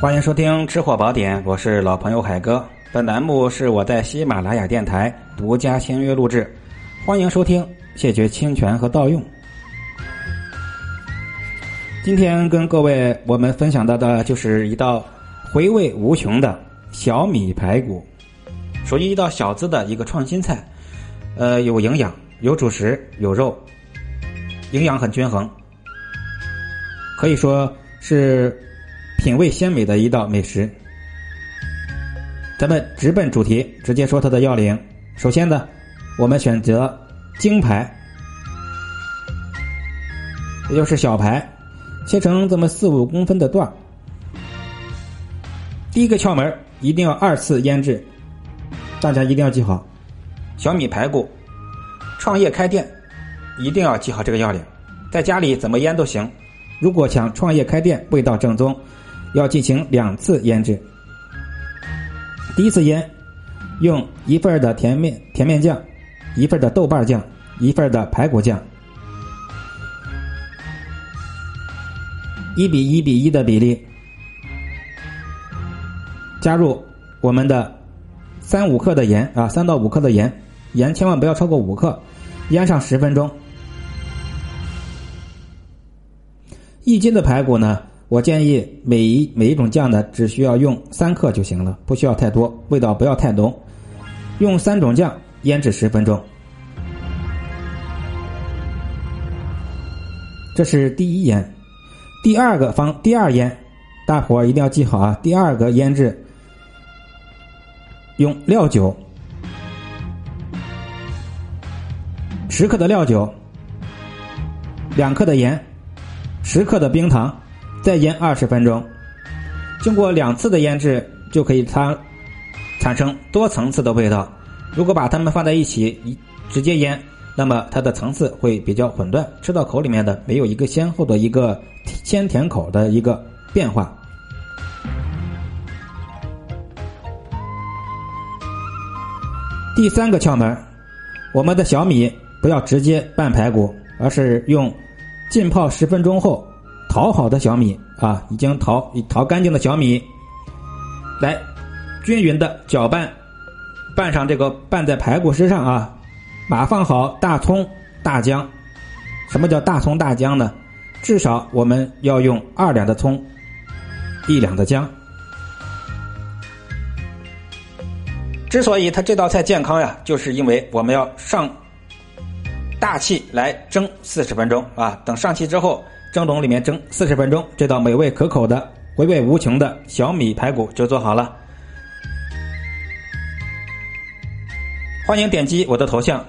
欢迎收听《吃货宝典》，我是老朋友海哥。本栏目是我在喜马拉雅电台独家签约录制，欢迎收听，谢绝侵权和盗用。今天跟各位我们分享到的就是一道回味无穷的小米排骨，属于一道小资的一个创新菜。呃，有营养，有主食，有肉，营养很均衡，可以说是品味鲜美的一道美食。咱们直奔主题，直接说它的要领。首先呢，我们选择京排，也就是小排。切成这么四五公分的段第一个窍门一定要二次腌制，大家一定要记好。小米排骨，创业开店一定要记好这个要领，在家里怎么腌都行。如果想创业开店，味道正宗，要进行两次腌制。第一次腌，用一份的甜面甜面酱，一份的豆瓣酱，一份的排骨酱。一比一比一的比例，加入我们的三五克的盐啊，三到五克的盐，盐千万不要超过五克，腌上十分钟。一斤的排骨呢，我建议每一每一种酱呢，只需要用三克就行了，不需要太多，味道不要太浓。用三种酱腌制十分钟，这是第一腌。第二个方第二腌，大伙一定要记好啊！第二个腌制用料酒，十克的料酒，两克的盐，十克的冰糖，再腌二十分钟。经过两次的腌制，就可以它产生多层次的味道。如果把它们放在一起直接腌，那么它的层次会比较混乱，吃到口里面的没有一个先后的一个。鲜甜口的一个变化。第三个窍门，我们的小米不要直接拌排骨，而是用浸泡十分钟后淘好的小米啊，已经淘已淘干净的小米，来均匀的搅拌，拌上这个拌在排骨身上啊，码放好大葱、大姜。什么叫大葱大姜呢？至少我们要用二两的葱，一两的姜。之所以它这道菜健康呀，就是因为我们要上大气来蒸四十分钟啊。等上气之后，蒸笼里面蒸四十分钟，这道美味可口的、回味无穷的小米排骨就做好了。欢迎点击我的头像，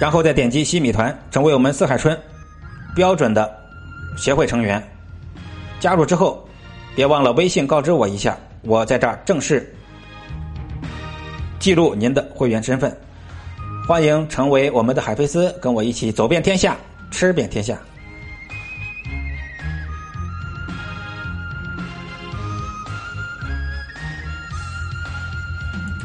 然后再点击西米团，成为我们四海春。标准的协会成员，加入之后，别忘了微信告知我一下，我在这儿正式记录您的会员身份。欢迎成为我们的海飞丝，跟我一起走遍天下，吃遍天下。